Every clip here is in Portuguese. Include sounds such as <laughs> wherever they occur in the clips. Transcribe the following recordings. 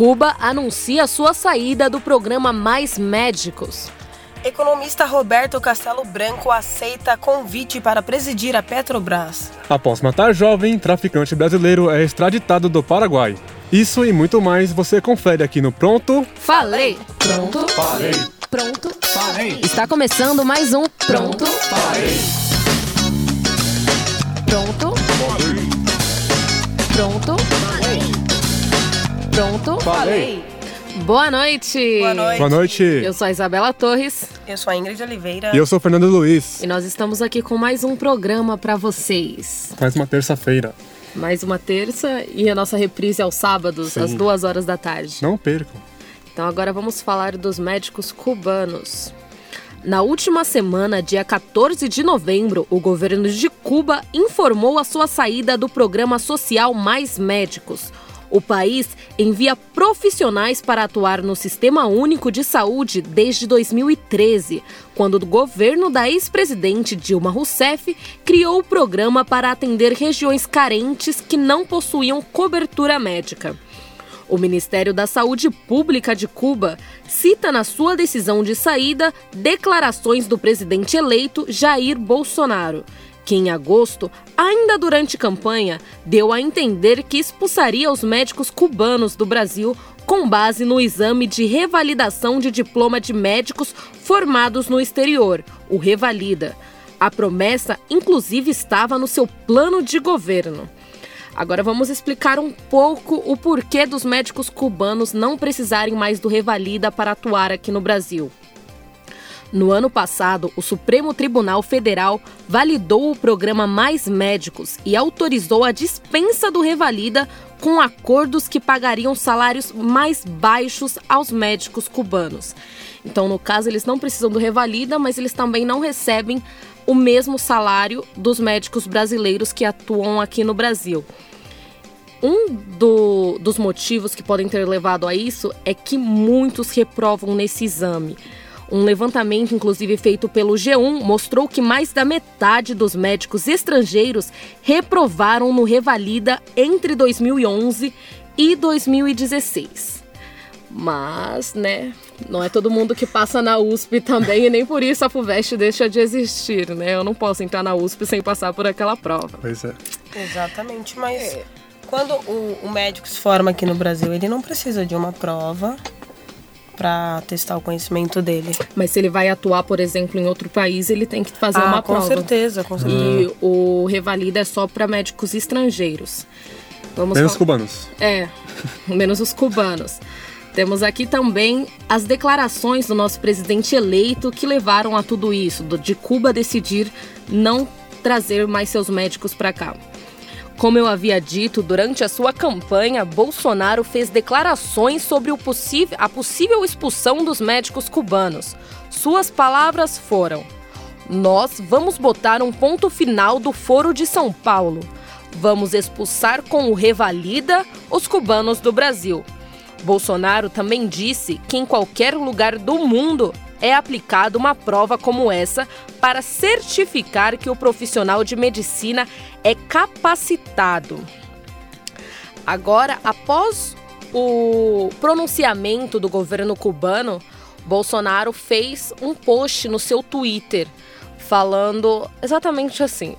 Cuba anuncia sua saída do programa Mais Médicos. Economista Roberto Castelo Branco aceita convite para presidir a Petrobras. Após matar jovem, traficante brasileiro é extraditado do Paraguai. Isso e muito mais você confere aqui no Pronto. Falei! Pronto? Falei! Pronto? Falei! Está começando mais um Pronto? Falei! Pronto? Pronto? Falei! Boa noite! Boa noite. Boa noite! Eu sou a Isabela Torres Eu sou a Ingrid Oliveira. E eu sou o Fernando Luiz. e nós estamos aqui com mais um programa para vocês. Mais uma terça-feira. Mais uma terça e a nossa reprise aos sábados, Sim. às duas horas da tarde. Não percam. Então agora vamos falar dos médicos cubanos. Na última semana, dia 14 de novembro, o governo de Cuba informou a sua saída do programa social Mais Médicos. O país envia profissionais para atuar no Sistema Único de Saúde desde 2013, quando o governo da ex-presidente Dilma Rousseff criou o programa para atender regiões carentes que não possuíam cobertura médica. O Ministério da Saúde Pública de Cuba cita na sua decisão de saída declarações do presidente eleito Jair Bolsonaro, que em agosto, ainda durante campanha, deu a entender que expulsaria os médicos cubanos do Brasil com base no exame de revalidação de diploma de médicos formados no exterior, o Revalida. A promessa, inclusive, estava no seu plano de governo. Agora vamos explicar um pouco o porquê dos médicos cubanos não precisarem mais do Revalida para atuar aqui no Brasil. No ano passado, o Supremo Tribunal Federal validou o programa Mais Médicos e autorizou a dispensa do Revalida com acordos que pagariam salários mais baixos aos médicos cubanos. Então, no caso, eles não precisam do Revalida, mas eles também não recebem o mesmo salário dos médicos brasileiros que atuam aqui no Brasil. Um do- dos motivos que podem ter levado a isso é que muitos reprovam nesse exame. Um levantamento, inclusive feito pelo G1, mostrou que mais da metade dos médicos estrangeiros reprovaram no Revalida entre 2011 e 2016. Mas, né, não é todo mundo que passa na USP também e nem por isso a FUVEST deixa de existir, né? Eu não posso entrar na USP sem passar por aquela prova. Pois é. Exatamente, mas quando o, o médico se forma aqui no Brasil, ele não precisa de uma prova para testar o conhecimento dele. Mas se ele vai atuar, por exemplo, em outro país, ele tem que fazer ah, uma com prova. certeza, com certeza. E o Revalida é só para médicos estrangeiros. Vamos Menos cubanos. É, <laughs> menos os cubanos. Temos aqui também as declarações do nosso presidente eleito que levaram a tudo isso, de Cuba decidir não trazer mais seus médicos para cá. Como eu havia dito, durante a sua campanha, Bolsonaro fez declarações sobre a possível expulsão dos médicos cubanos. Suas palavras foram: Nós vamos botar um ponto final do Foro de São Paulo. Vamos expulsar com o Revalida os cubanos do Brasil. Bolsonaro também disse que em qualquer lugar do mundo é aplicada uma prova como essa para certificar que o profissional de medicina é capacitado. Agora, após o pronunciamento do governo cubano, Bolsonaro fez um post no seu Twitter falando exatamente assim: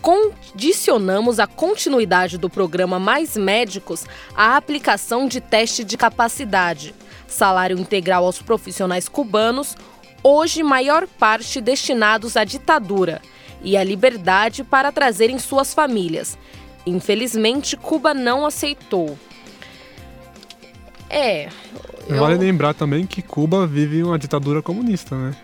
condicionamos a continuidade do programa Mais Médicos à aplicação de teste de capacidade, salário integral aos profissionais cubanos, hoje maior parte destinados à ditadura, e à liberdade para trazerem suas famílias. Infelizmente, Cuba não aceitou. É. eu- Vale lembrar também que Cuba vive uma ditadura comunista, né?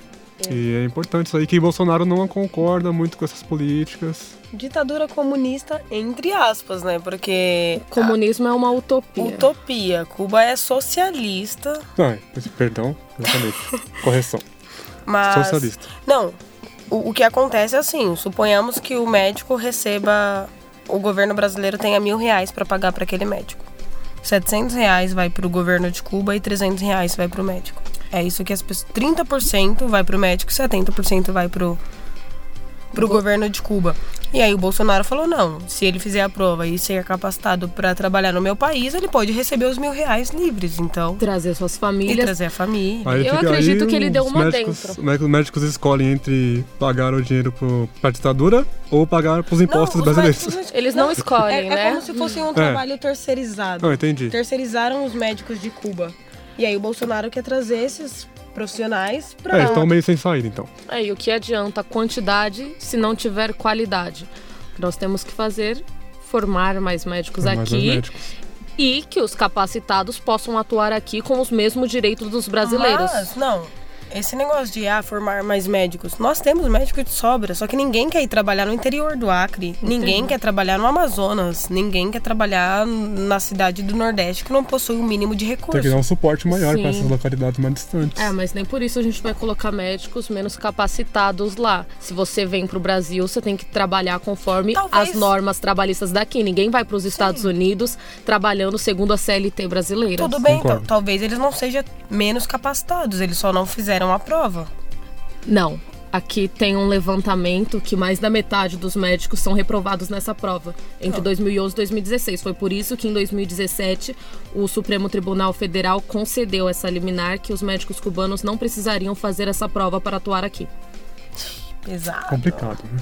E é importante isso aí, que Bolsonaro não concorda muito com essas políticas. Ditadura comunista, entre aspas, né? Porque. Comunismo é uma utopia. Utopia. Cuba é socialista, Ah, perdão, exatamente. <laughs> Correção. mas. Socialista. Não. O, o que acontece é assim: suponhamos que o médico receba. O governo brasileiro tenha mil reais para pagar para aquele médico. 700 reais vai para o governo de Cuba e 300 reais vai para o médico. É isso que as pessoas. 30% vai para o médico e 70% vai para o governo de Cuba. E aí o Bolsonaro falou: não, se ele fizer a prova e ser capacitado para trabalhar no meu país, ele pode receber os mil reais livres. Então. Trazer suas E famílias. trazer a família. Aí Eu fica- acredito aí que ele deu os uma médicos, dentro. Os médicos escolhem entre pagar o dinheiro pro, pra ditadura ou pagar pros impostos os brasileiros. médicos- Eles não escolhem, é, né? É como se fosse um trabalho terceirizado. Não, entendi. Terceirizaram os médicos de Cuba. E aí o Bolsonaro quer trazer esses profissionais pra. É, eles estão meio sem saída, então. É, e o que adianta quantidade se não tiver qualidade? O que nós temos que fazer formar mais médicos os aqui médicos. e que os capacitados possam atuar aqui com os mesmos direitos dos brasileiros. Mas, não. Esse negócio de ah, formar mais médicos. Nós temos médicos de sobra, só que ninguém quer ir trabalhar no interior do Acre. Ninguém quer trabalhar no Amazonas. Ninguém quer trabalhar na cidade do Nordeste que não possui o mínimo de Tem recursos. que dar um suporte maior Sim. para essas localidades mais distantes. É, mas nem por isso a gente vai colocar médicos menos capacitados lá. Se você vem pro Brasil, você tem que trabalhar conforme Talvez- as normas trabalhistas daqui. Ninguém vai para os Estados Unidos trabalhando segundo a CLT brasileira. Tudo bem, talvez eles não sejam menos capacitados, eles só não fizeram a prova. Não. Aqui tem um levantamento que mais da metade dos médicos são reprovados nessa prova, entre 2011 e 2016. Foi por isso que em 2017 o Supremo Tribunal Federal concedeu essa liminar que os médicos cubanos não precisariam fazer essa prova para atuar aqui. Pesado. Complicado, né?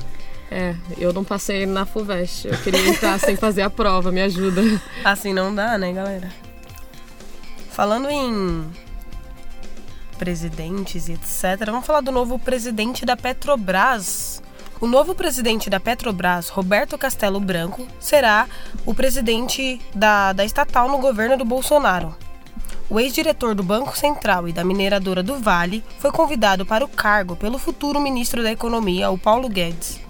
É, eu não passei na FUVEST. Eu queria entrar sem fazer a prova, me ajuda. Assim não dá, né, galera? Falando em presidentes e etc, vamos falar do novo presidente da Petrobras. O novo presidente da Petrobras, Roberto Castelo Branco, será o presidente da, da estatal no governo do Bolsonaro. O ex-diretor do Banco Central e da mineradora do Vale foi convidado para o cargo pelo futuro ministro da Economia, o Paulo Guedes.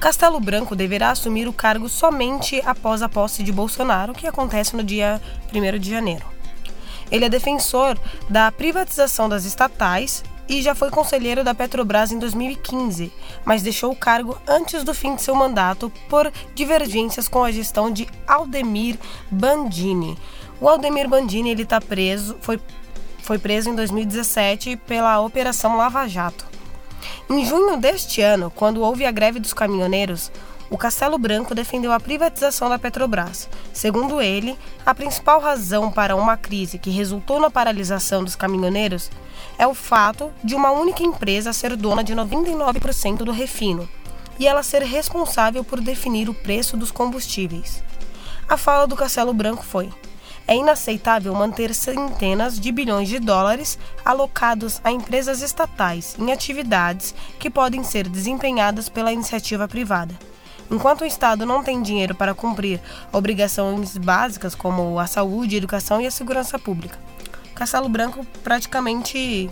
Castelo Branco deverá assumir o cargo somente após a posse de Bolsonaro, que acontece no dia 1 de janeiro. Ele é defensor da privatização das estatais e já foi conselheiro da Petrobras em 2015, mas deixou o cargo antes do fim de seu mandato por divergências com a gestão de Aldemir Bandini. O Aldemir Bandini ele está preso, foi, foi preso em 2017 pela Operação Lava Jato. Em junho deste ano, quando houve a greve dos caminhoneiros, o Castelo Branco defendeu a privatização da Petrobras. Segundo ele, a principal razão para uma crise que resultou na paralisação dos caminhoneiros é o fato de uma única empresa ser dona de 99% do refino e ela ser responsável por definir o preço dos combustíveis. A fala do Castelo Branco foi: é inaceitável manter centenas de bilhões de dólares alocados a empresas estatais em atividades que podem ser desempenhadas pela iniciativa privada. Enquanto o Estado não tem dinheiro para cumprir obrigações básicas como a saúde, a educação e a segurança pública. Castelo Branco praticamente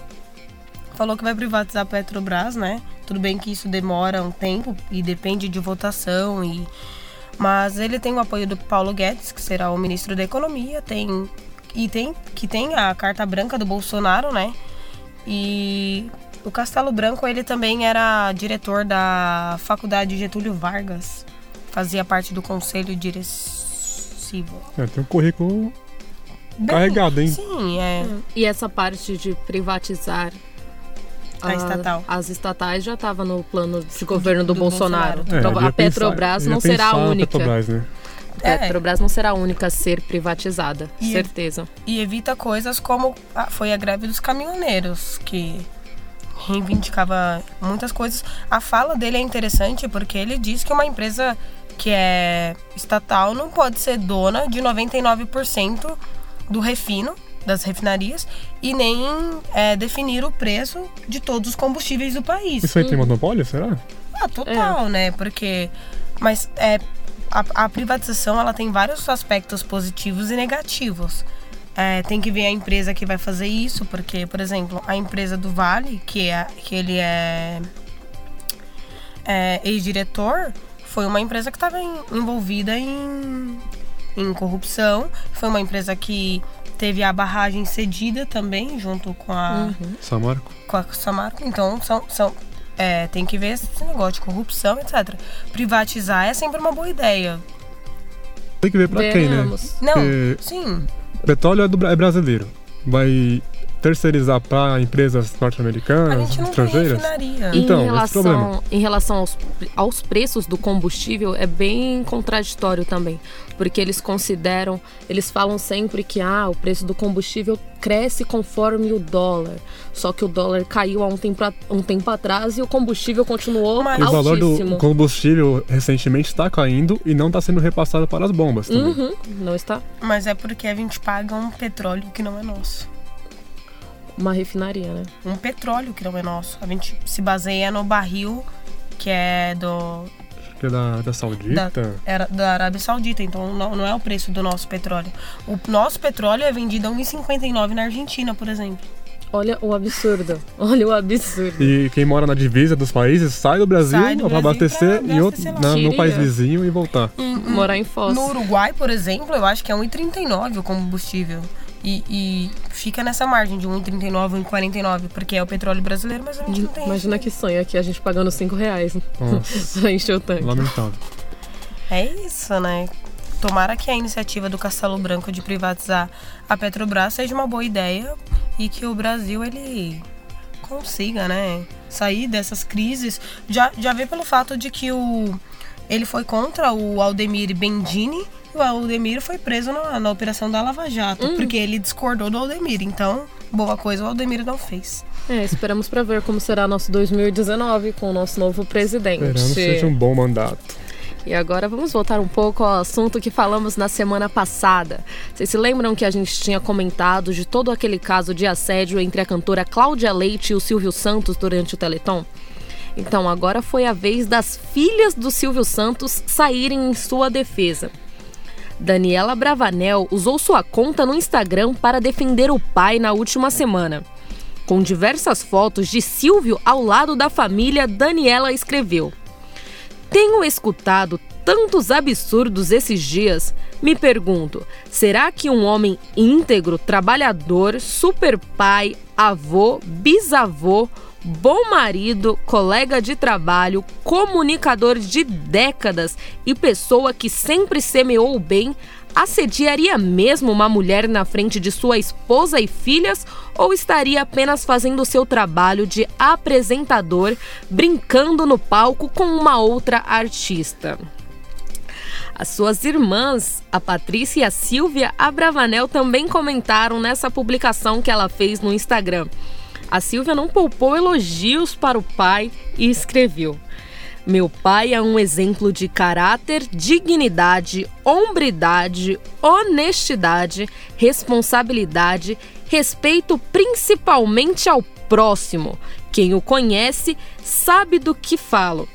falou que vai privatizar a Petrobras, né? Tudo bem que isso demora um tempo e depende de votação e mas ele tem o apoio do Paulo Guedes, que será o ministro da Economia, tem e tem que tem a carta branca do Bolsonaro, né? E o Castelo Branco, ele também era diretor da Faculdade Getúlio Vargas, fazia parte do conselho diretivo. É, tem um currículo Bem, carregado, hein? Sim, é. E essa parte de privatizar A estatal. as estatais já estava no plano de governo do, do Bolsonaro. Bolsonaro. É, Então a Petrobras pensar- não será a única. Petrobras, né? A É. Petrobras não será a única a ser privatizada, E- certeza. E evita coisas como a- foi a greve dos caminhoneiros, que reivindicava muitas coisas. A fala dele é interessante porque ele diz que uma empresa que é estatal não pode ser dona de 99% do refino das refinarias e nem é, definir o preço de todos os combustíveis do país. Isso aí tem monopólio, será? Ah, total, né? Porque. Mas é, a, a privatização ela tem vários aspectos positivos e negativos. É, tem que ver a empresa que vai fazer isso, porque, por exemplo, a empresa do Vale, que, é, que ele é, é ex-diretor, foi uma empresa que estava envolvida em, em corrupção. Foi uma empresa que teve a barragem cedida também, junto com a Samarco. com a Samarco. Então, são, são, é, tem que ver esse negócio de corrupção, etc. Privatizar é sempre uma boa ideia. Tem que ver pra quem, né? Veremos. Não, Porque sim. Petróleo é, do, é brasileiro. Vai terceirizar para empresas norte-americanas, estrangeiras. Então, em esse relação, em relação aos, aos preços do combustível, é bem contraditório também. Porque eles consideram, eles falam sempre que ah, o preço do combustível cresce conforme o dólar. Só que o dólar caiu há um tempo, um tempo atrás e o combustível continuou Mas- E o valor altíssimo. do combustível recentemente está caindo e não está sendo repassado para as bombas também. Uhum, não está Mas é porque a gente paga um petróleo que não é nosso. Uma refinaria, né? Um petróleo que não é nosso. A gente se baseia no barril que é do Acho que é da, da Saudita. era da Arábia Saudita, então não, não é o preço do nosso petróleo. O nosso petróleo é vendido a 1,59 na Argentina, por exemplo. Olha o absurdo. Olha o absurdo. E quem mora na divisa dos países sai do Brasil para abastecer pra em outro, na- no país vizinho e voltar. Morar em Foz. No Uruguai, por exemplo, eu acho que é 1,39 o combustível. E, e fica nessa margem de 1,39, 1,49, porque é o petróleo brasileiro, mas a gente não tem. Imagina que sonho aqui, a gente pagando 5 reais pra <laughs> encher o tanque. lamentável. É isso, né? Tomara que a iniciativa do Castelo Branco de privatizar a Petrobras seja uma boa ideia e que o Brasil ele consiga, né, sair dessas crises. Já, já vê pelo fato de que o ele foi contra o Aldemir Bendini o Aldemir foi preso na, na operação da Lava Jato, porque ele discordou do Aldemir. Então, boa coisa o Aldemir não fez. É, esperamos pra ver como será nosso 2019 com o nosso novo presidente. Esperamos que seja um bom mandato. E agora vamos voltar um pouco ao assunto que falamos na semana passada. Vocês se lembram que a gente tinha comentado de todo aquele caso de assédio entre a cantora Cláudia Leite e o Silvio Santos durante o Teleton? Então, agora foi a vez das filhas do Silvio Santos saírem em sua defesa. Daniela Bravanel usou sua conta no Instagram para defender o pai na última semana. Com diversas fotos de Silvio ao lado da família, Daniela escreveu: tenho escutado tantos absurdos esses dias. Me pergunto: será que um homem íntegro, trabalhador, super pai, avô, bisavô, bom marido, colega de trabalho, comunicador de décadas e pessoa que sempre semeou o bem, assediaria mesmo uma mulher na frente de sua esposa e filhas ou estaria apenas fazendo seu trabalho de apresentador, brincando no palco com uma outra artista? As suas irmãs, a Patrícia e a Silvia Abravanel, também comentaram nessa publicação que ela fez no Instagram. A Silvia não poupou elogios para o pai e escreveu: Meu pai é um exemplo de caráter, dignidade, hombridade, honestidade, responsabilidade, respeito principalmente ao próximo. Quem o conhece sabe do que falo.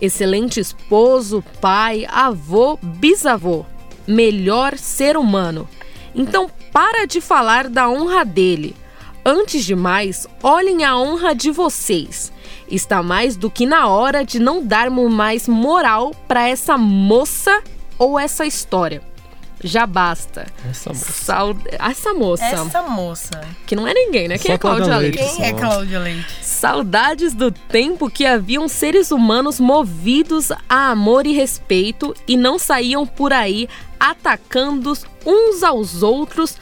Excelente esposo, pai, avô, bisavô. Melhor ser humano. Então para de falar da honra dele. Antes de mais, olhem a honra de vocês. Está mais do que na hora de não darmos mais moral para essa moça ou essa história. Já basta. Essa moça. Sau- Essa moça, Essa moça. que não é ninguém, né? Quem Só é Cláudia Leite? Leite. Quem é. Cláudia Leite? Saudades do tempo que haviam seres humanos movidos a amor e respeito e não saíam por aí atacando uns aos outros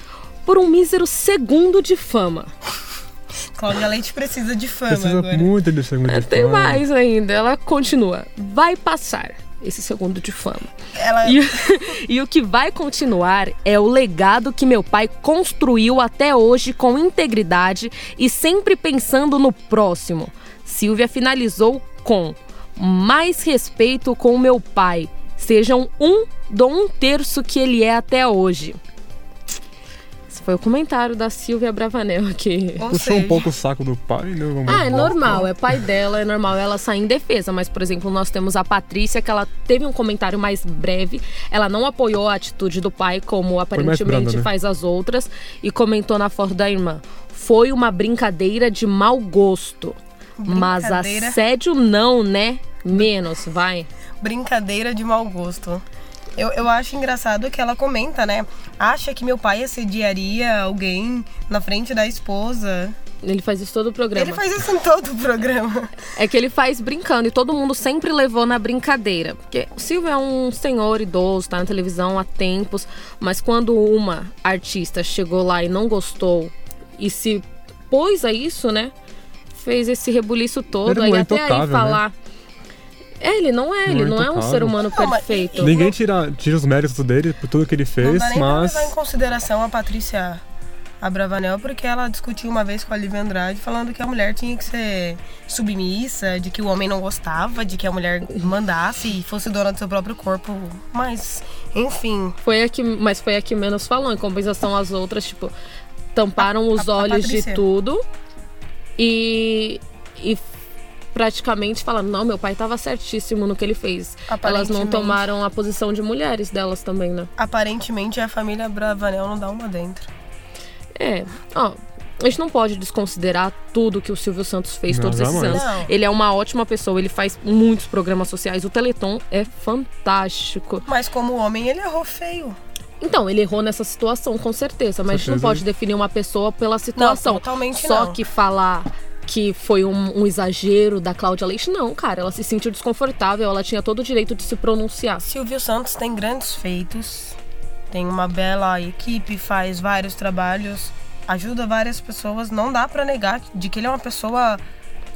por um mísero segundo de fama. Cláudia Leite precisa de fama Precisa agora. muito de segundo É, de tem fama. mais ainda. Ela continua. Vai passar esse segundo de fama. Ela E, <laughs> e o que vai continuar é o legado que meu pai construiu até hoje com integridade e sempre pensando no próximo. Silvia finalizou com: mais respeito com o meu pai. Sejam um do um terço que ele é até hoje. Foi o comentário da Silvia Bravanel aqui. Ou Puxou seja, um pouco o saco do pai, né? Vamos Ah, é normal, é pai dela, é normal ela sair em defesa. Mas, por exemplo, nós temos a Patrícia, que ela teve um comentário mais breve. Ela não apoiou a atitude do pai, como aparentemente branda, né? faz as outras, e comentou na foto da irmã. Foi uma brincadeira de mau gosto. Mas assédio não, né? Menos, vai. brincadeira de mau gosto. Eu, eu acho engraçado que ela comenta, né? Acha que meu pai assediaria alguém na frente da esposa. Ele faz isso todo o programa. Ele faz isso em todo o programa. É que ele faz brincando e todo mundo sempre levou na brincadeira. Porque o Silvio é um senhor idoso, tá na televisão há tempos, mas quando uma artista chegou lá e não gostou e se depois a isso, né? Fez esse rebuliço todo. Ele aí até aí intocável, né? É, ele não é, ele Não é não é um ser humano Não, mas- perfeito. e- Ninguém tira, tira os méritos dele por tudo que ele Não fez, dá nem mas. pra levar em consideração a Patrícia Abravanel, porque ela discutiu uma vez com a Lívia Andrade, falando que a mulher tinha que ser submissa, de que o homem não gostava, de que a mulher mandasse e fosse dona do seu próprio corpo. Mas, enfim, Foi a que, mas foi a que menos falou. Em compensação, as outras, tipo, tamparam os a- a olhos de Patrícia. tudo e, e praticamente falando, não, meu pai tava certíssimo no que ele fez. Elas não tomaram a posição de mulheres delas também, né? aparentemente a família Abravanel não dá uma dentro. É, ó, a gente não pode desconsiderar tudo que o Silvio Santos fez Não, todos esses jamais. anos. Não. Ele é uma ótima pessoa, ele faz muitos programas sociais. O Teleton é fantástico. Mas como homem, ele errou feio. Então, ele errou nessa situação, com certeza, mas a gente não certeza. pode definir uma pessoa pela situação. totalmente Só não. que falar que foi um, um exagero da Cláudia Leite, não, cara. Ela se sentiu desconfortável, ela tinha todo o direito de se pronunciar. Silvio Santos tem grandes feitos, tem uma bela equipe, faz vários trabalhos, ajuda várias pessoas. Não dá pra negar de que ele é uma pessoa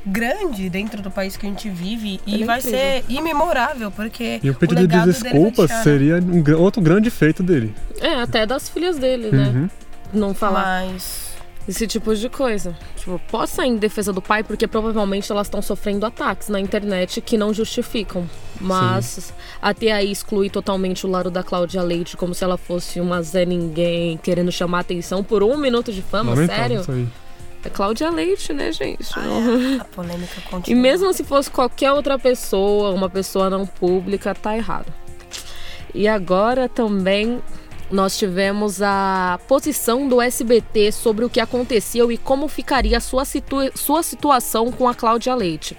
grande dentro do país que a gente vive e Ele é vai incrível. ser imemorável, porque E o pedido de desculpas deixar, seria um outro grande feito dele. É, até das filhas dele, né? Uhum. Não falar Mas esse tipo de coisa. Tipo, pode sair em defesa do pai, porque provavelmente elas estão sofrendo ataques na internet que não justificam. Mas até aí excluir totalmente o lado da Cláudia Leite como se ela fosse uma Zé Ninguém querendo chamar atenção por um minuto de fama, Lamentável sério? isso aí. É Cláudia Leite, né, gente? Ah, é, a polêmica E continua. mesmo se fosse qualquer outra pessoa, uma pessoa não pública, tá errado. E agora também nós tivemos a posição do SBT sobre o que aconteceu e como ficaria sua, sua situação com a Cláudia Leite.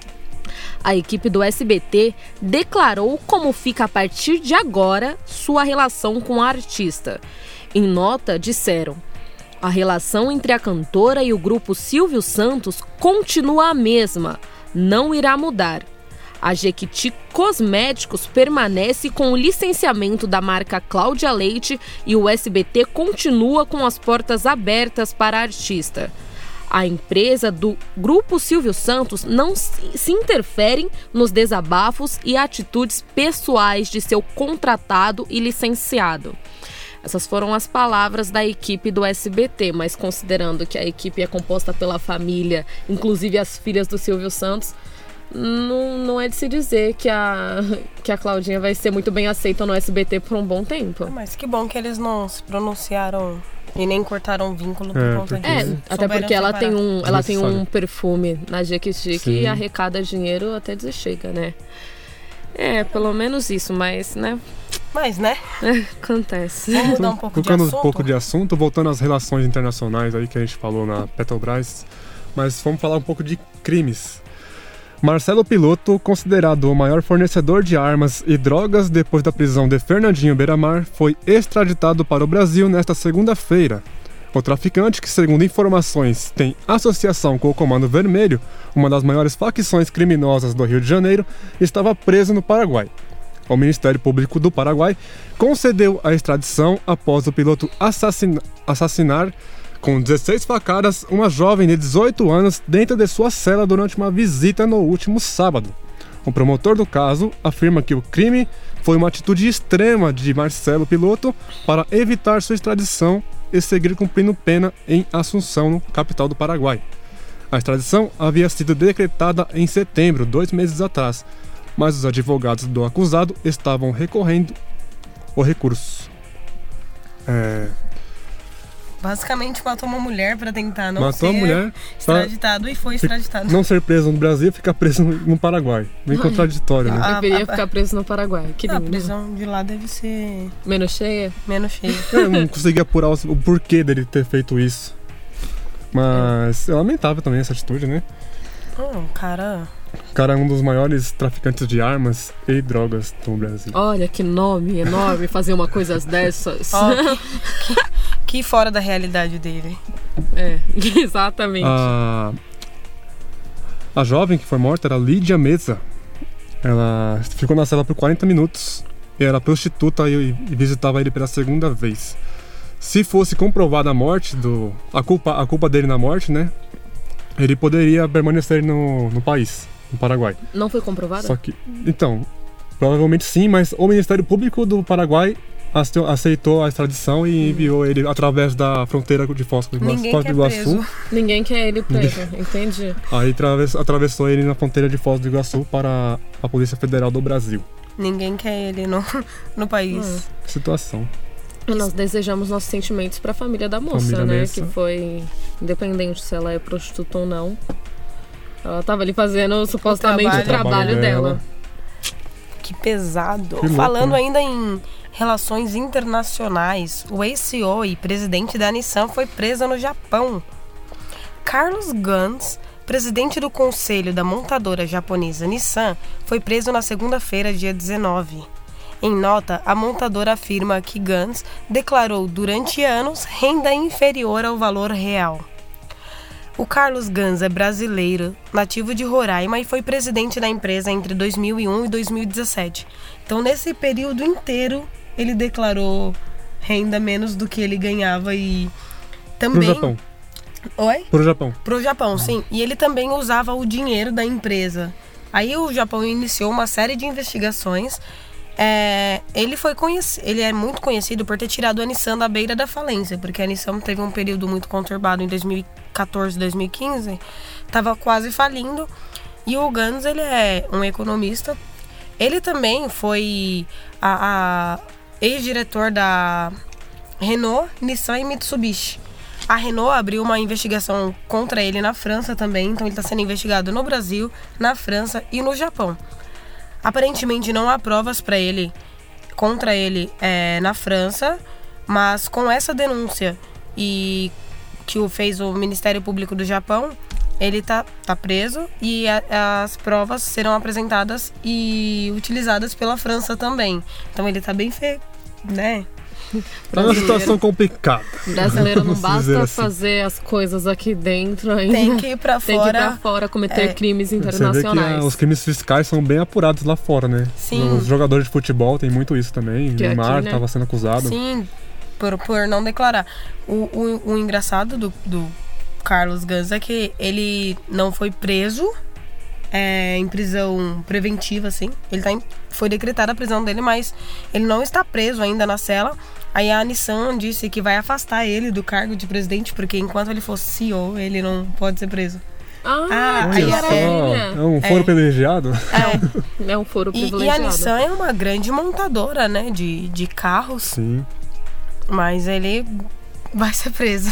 A equipe do SBT declarou como fica a partir de agora sua relação com a artista. Em nota, disseram: a relação entre a cantora e o grupo Silvio Santos continua a mesma, não irá mudar. A Jequiti Cosméticos permanece com o licenciamento da marca Cláudia Leite e o SBT continua com as portas abertas para a artista. A empresa do Grupo Silvio Santos não se interferem nos desabafos e atitudes pessoais de seu contratado e licenciado. Essas foram as palavras da equipe do SBT, mas considerando que a equipe é composta pela família, inclusive as filhas do Silvio Santos, não, não é de se dizer que a, que a Claudinha vai ser muito bem aceita no SBT por um bom tempo. Mas que bom que eles não se pronunciaram e nem cortaram vínculo por É, conta porque- É, disso. até Souberam porque ela tem um, ela tem um perfume na Jequiti que arrecada dinheiro até dizer chega, né? É, pelo menos isso, mas, né, Mas, né? <laughs> acontece. Vamos mudar um pouco de assunto. um pouco de assunto, voltando às relações internacionais aí que a gente falou na Petrobras, mas vamos falar um pouco de crimes. Marcelo Piloto, considerado o maior fornecedor de armas e drogas depois da prisão de Fernandinho Beiramar, foi extraditado para o Brasil nesta segunda-feira. O traficante, que segundo informações tem associação com o Comando Vermelho, uma das maiores facções criminosas do Rio de Janeiro, estava preso no Paraguai. O Ministério Público do Paraguai concedeu a extradição após o piloto assassina- assassinar com 16 facadas uma jovem de 18 anos dentro de sua cela durante uma visita no último sábado. O promotor do caso afirma que o crime foi uma atitude extrema de Marcelo Piloto para evitar sua extradição e seguir cumprindo pena em Assunção, no capital do Paraguai. A extradição havia sido decretada em setembro, dois meses atrás, mas os advogados do acusado estavam recorrendo o recurso. É, Basicamente matou uma mulher pra tentar não matou ser a mulher para extraditado e foi extraditado. não ser preso no Brasil e ficar preso no Paraguai. Bem contraditório, né? Ah, Deveria a- ficar preso no Paraguai. Que a lindo. prisão de lá deve ser Menos cheia? menos cheia. <laughs> Eu não consegui apurar o, o porquê dele ter feito isso. Mas é lamentável também essa atitude, né? hum, cara. O cara é um dos maiores traficantes de armas e drogas do Brasil. Olha que nome enorme fazer uma coisa dessas. Ó, <laughs> que, que fora da realidade dele. É, <laughs> exatamente. A, a jovem que foi morta era Lídia Mesa. Ela ficou na cela por 40 minutos e era prostituta e, e visitava ele pela segunda vez. Se fosse comprovada a morte do. a culpa, a culpa dele na morte, né? ele poderia permanecer no, no país, no Paraguai. Não foi comprovado? Só que, então, provavelmente sim, mas o Ministério Público do Paraguai aceitou a extradição e enviou ele através da fronteira de Foz do Iguaçu. Ninguém Foz do quer Iguaçu. preso. Ninguém quer ele preso, entendi. Aí atravessou ele na fronteira de Foz do Iguaçu para a Polícia Federal do Brasil. Ninguém quer ele no, no país. Hum. Que situação. Nós desejamos nossos sentimentos pra família da moça, Família né? Messa. Que foi, independente se ela é prostituta ou não. Ela tava ali fazendo supostamente o trabalho. trabalho, O trabalho dela. dela. Que pesado. Que louco, Falando né? ainda em relações internacionais, o ex-CEO e presidente da Nissan foi preso no Japão. Carlos Gans, presidente do conselho da montadora japonesa Nissan, foi preso na segunda-feira, dia 19. Em nota, a montadora afirma que Gans declarou durante anos renda inferior ao valor real. O Carlos Gans é brasileiro, nativo de Roraima e foi presidente da empresa entre 2001 e 2017. Então, nesse período inteiro, ele declarou renda menos do que ele ganhava e Pro também. Japão. Oi? Pro Japão. Pro Japão, sim. E ele também usava o dinheiro da empresa. Aí o Japão iniciou uma série de investigações. É, ele foi conheci- ele é muito conhecido por ter tirado a Nissan da beira da falência, porque a Nissan teve um período muito conturbado em 2014, 2015, tava quase falindo. E o Gans, ele é um economista. Ele também foi a, a ex-diretor da Renault, Nissan e Mitsubishi. A Renault abriu uma investigação contra ele na França também, então ele está sendo investigado no Brasil, na França e no Japão. Aparentemente não há provas para ele contra ele é, na França, mas com essa denúncia e que o fez o Ministério Público do Japão, ele tá, tá preso e a- as provas serão apresentadas e utilizadas pela França também. Então ele tá bem feio, né? É uma Brasileiro. situação complicada. Brasileiro não basta assim. fazer as coisas aqui dentro ainda. Tem que ir pra Tem que ir pra fora. fora cometer É. crimes Você vê que internacionais. ah, os crimes fiscais são bem apurados lá fora, né? Sim. Os jogadores de futebol tem muito isso também. Que Neymar aqui, né? estava sendo acusado. Sim, por, por não declarar. O, o, o engraçado do, do Carlos Gans é que ele não foi preso é, em prisão preventiva, assim. Ele tá em- foi decretada a prisão dele, mas ele não está preso ainda na cela. Aí a Nissan disse que vai afastar ele do cargo de presidente, porque enquanto ele for CEO, ele não pode ser preso. Ah, Ah, aí era só, maravilha. é um foro É. privilegiado. É, <laughs> É um foro e, e a privilegiado. Nissan é uma grande montadora, né, de, de carros, Sim. mas ele vai ser preso.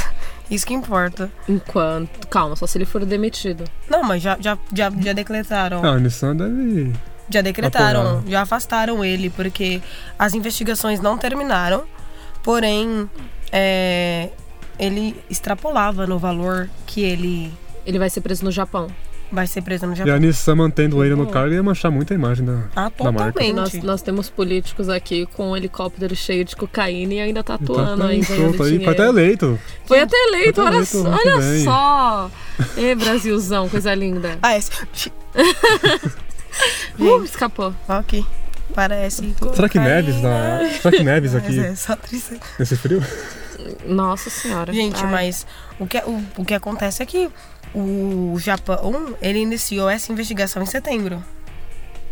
Isso que importa. Enquanto. Calma, só se ele for demitido. Não, mas já, já, já, já decretaram. Ah, a Nissan deve. Já decretaram, Apoiar. já afastaram ele, porque as investigações não terminaram. Porém, é, ele extrapolava no valor que ele Ele vai ser preso no Japão. Vai ser preso no E a Japão. Nissan mantendo ele no cargo ia manchar muito a imagem da, Ah, da marca. Nós, nós temos políticos aqui com um helicóptero cheio de cocaína e ainda tá Então, atuando tá aí, solto aí, foi até eleito. Foi até eleito, Foi até olha, eleito olha vem. só. Ê, Brasilzão, coisa linda. <laughs> Ah, esse. <laughs> Uh, escapou. ok. Parece. Será que. Neves na. Será que Neves aqui é só tristeza. nesse frio? Nossa senhora. Gente, Ai. mas o que, o, o que acontece é que o Japão, ele iniciou essa investigação em setembro.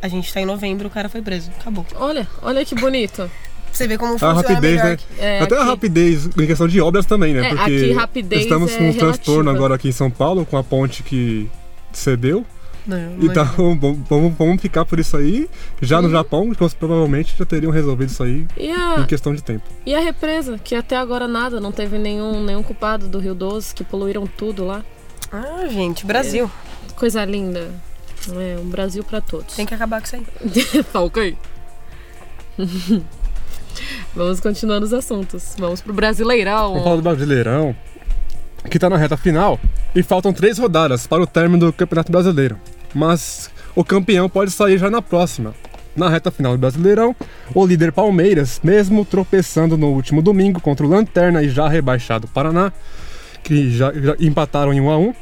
A gente tá em novembro, o cara foi preso. Acabou. Olha, olha que bonito. Você vê como A funciona rapidez, melhor. né? É, Até a aqui- rapidez em questão de obras também, né? É, Porque aqui rapidez estamos é com um transtorno relativa. agora aqui em São Paulo, com a ponte que cedeu. Não, não Então <laughs> vamos, vamos- ficar por isso aí. Já Uhum. no Japão, que provavelmente já teriam resolvido isso aí E em a, questão de tempo. e a represa, que até agora nada, não teve nenhum, nenhum culpado do Rio Doce, que poluíram tudo lá. Ah, gente, Brasil. Coisa linda. É, um Brasil pra todos. Tem que acabar com isso aí. <laughs> tá ok. <laughs> Vamos continuando os assuntos. Vamos pro Brasileirão. Vamos falar do Brasileirão, que tá na reta final e faltam três rodadas para o término do Campeonato Brasileiro. Mas o campeão pode sair já na próxima. Na reta final do Brasileirão, o líder Palmeiras, mesmo tropeçando no último domingo contra o Lanterna e já rebaixado Paraná, que já, já empataram em 1 a 1,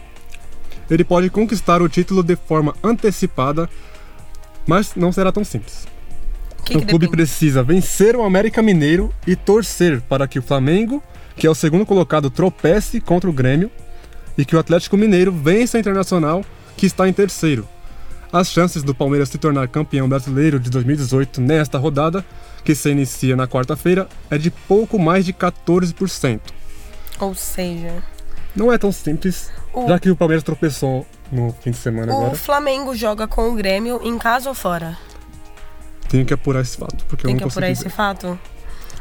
ele pode conquistar o título de forma antecipada, mas não será tão simples. Que o que clube depende? precisa vencer o América Mineiro e torcer para que o Flamengo, que é o segundo colocado, tropece contra o Grêmio e que o Atlético Mineiro vença o Internacional, que está em terceiro. As chances do Palmeiras se tornar campeão brasileiro de 2018 nesta rodada, que se inicia na quarta-feira, é de pouco mais de 14%. Ou seja, Não é tão simples, O- já que o Palmeiras tropeçou no fim de semana o agora. Flamengo joga com o Grêmio em casa ou fora? Tenho que apurar esse fato, porque Tem eu que não apurar consegui esse fato?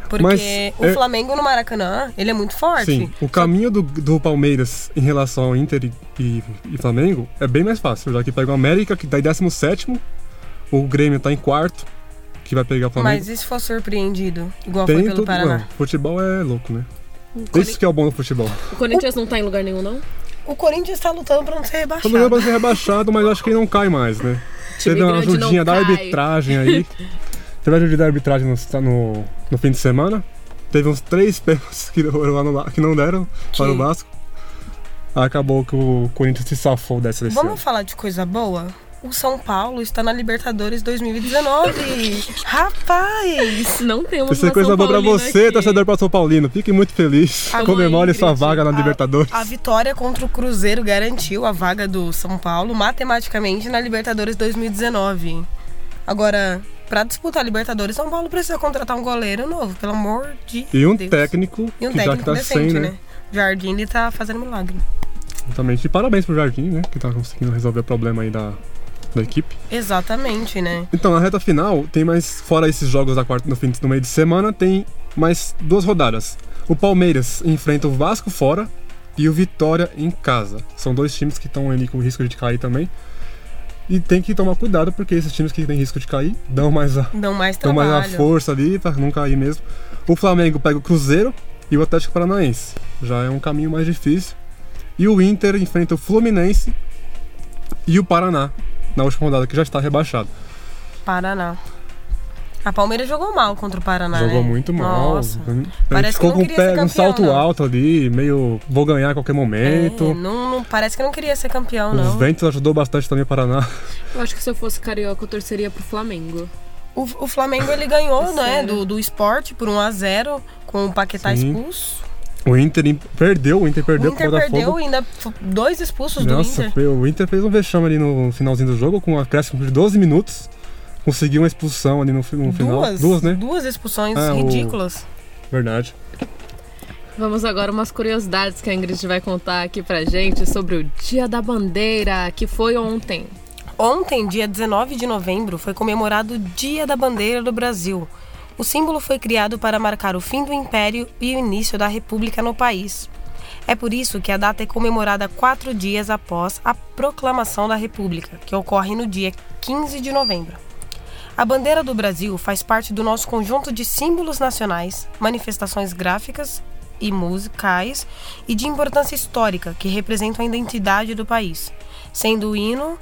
Porque Mas, o é- Flamengo no Maracanã, ele é muito forte. Sim, o caminho do, do Palmeiras em relação ao Inter e, e- e Flamengo é bem mais fácil, já que pega o América, que tá em 17 o Grêmio tá em quarto, que vai pegar o Flamengo. Mas e se for surpreendido? Igual foi Tem pelo tudo, Paraná. não, futebol é louco, né? Cori- Isso que é o bom do futebol. O Corinthians não tá em lugar nenhum, não? O Corinthians tá lutando pra não ser rebaixado. mundo vai ser rebaixado, mas acho que ele não cai mais, né? Teve uma ajudinha da cai. arbitragem aí. <laughs> Teve a ajuda da arbitragem no, no, no fim de semana. Teve uns três <laughs> pênaltis que, que não deram para o Que- Vasco. Acabou que o Corinthians se safou dessa decisão. Vamos falar de coisa boa? O São Paulo está na Libertadores 2019. Rapaz! Não temos Isso é uma coisa boa pra você, aqui. torcedor para São Paulino. Fique muito feliz. Agora, Comemore sua vaga na a- Libertadores. A vitória contra o Cruzeiro garantiu a vaga do São Paulo matematicamente na Libertadores 2019. Agora, pra disputar a Libertadores, São Paulo precisa contratar um goleiro novo, pelo amor de E um Deus. técnico, E um que já que técnico tá decente, sem, né? né? Jardim, ele tá fazendo milagre. Exatamente. E parabéns pro Jardim, né? Que tá conseguindo resolver o problema aí da, da equipe. Exatamente, né? Então, na reta final, tem mais, fora esses jogos da quarta, no, fim, no meio de semana, tem mais duas rodadas. O Palmeiras enfrenta o Vasco fora e o Vitória em casa. São dois times que estão ali com risco de cair também. E tem que tomar cuidado, porque esses times que têm risco de cair dão mais a, Dão mais dão mais a força ali pra não cair mesmo. O Flamengo pega o Cruzeiro e o Atlético Paranaense. Já é um caminho mais difícil. E o Inter enfrenta o Fluminense e o Paraná na última rodada, que já está rebaixado. Paraná. A Palmeiras jogou mal contra o Paraná, Jogou né? muito mal. Nossa. Ele Parece que ficou não com o queria pé ser um campeão, salto não. alto ali, meio vou ganhar a qualquer É, momento. não, não- parece que não queria ser campeão, o não. Ventos ajudou bastante também o Paraná. Eu acho que se eu fosse carioca, eu torceria pro Flamengo. O, o Flamengo ele ganhou, <laughs> né, Sério? do, do esporte por 1 a 0 com o Paquetá Sim. expulso. O Inter perdeu, o Inter perdeu o Inter pro perdeu Botafogo. ainda dois expulsos Nossa, do Inter. o Inter fez um vexame ali no finalzinho do jogo, com um acréscimo de 12 minutos. Conseguiu uma expulsão ali no, no final. Duas, Duas, né? duas expulsões Ah, o- ridículas. Verdade. Vamos agora umas curiosidades que a Ingrid vai contar aqui pra gente sobre o Dia da Bandeira, que foi ontem. Ontem, dia 19 de novembro, foi comemorado o Dia da Bandeira do Brasil. O símbolo foi criado para marcar o fim do Império e o início da República no país. É por isso que a data é comemorada quatro dias após a proclamação da República, que ocorre no dia 15 de novembro. A bandeira do Brasil faz parte do nosso conjunto de símbolos nacionais, manifestações gráficas e musicais e de importância histórica que representam a identidade do país, sendo o hino,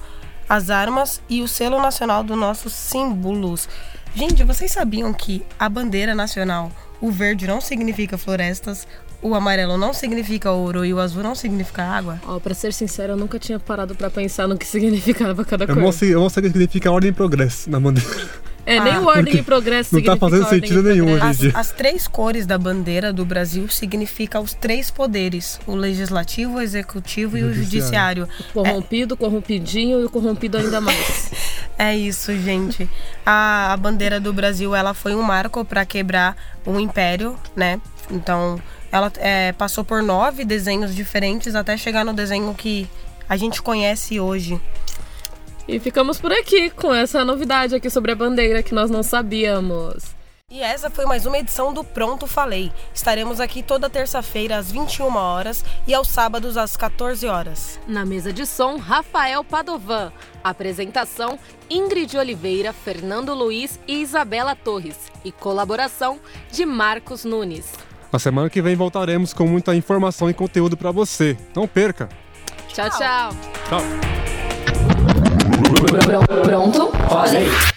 as armas e o selo nacional dos nossos símbolos. Gente, vocês sabiam que a bandeira nacional, o verde não significa florestas, o amarelo não significa ouro e o azul não significa água? Ó, pra ser sincero, eu nunca tinha parado pra pensar no que significava cada Eu coisa. mostro, eu mostro que significa ordem e progresso na bandeira. <laughs> É, nem Ah, o ordem e progresso não tá fazendo sentido nenhum hoje em As, dia. as três cores da bandeira do Brasil significam os três poderes: o legislativo, o executivo e o Judiciário. judiciário. Corrompido, corrompidinho e o corrompido ainda mais. É isso, gente. A, a bandeira do Brasil ela foi um marco para quebrar o império, né? Então, ela é, passou por nove desenhos diferentes até chegar no desenho que a gente conhece hoje. E ficamos por aqui com essa novidade aqui sobre a bandeira que nós não sabíamos. E essa foi mais uma edição do Pronto Falei. Estaremos aqui toda terça-feira às 21 horas e aos sábados às 14 horas. Na mesa de som, Rafael Padovan. Apresentação: Ingrid Oliveira, Fernando Luiz e Isabela Torres. E colaboração de Marcos Nunes. Na semana que vem voltaremos com muita informação e conteúdo pra você. Não perca. Tchau, tchau. Tchau. Pronto? Falei.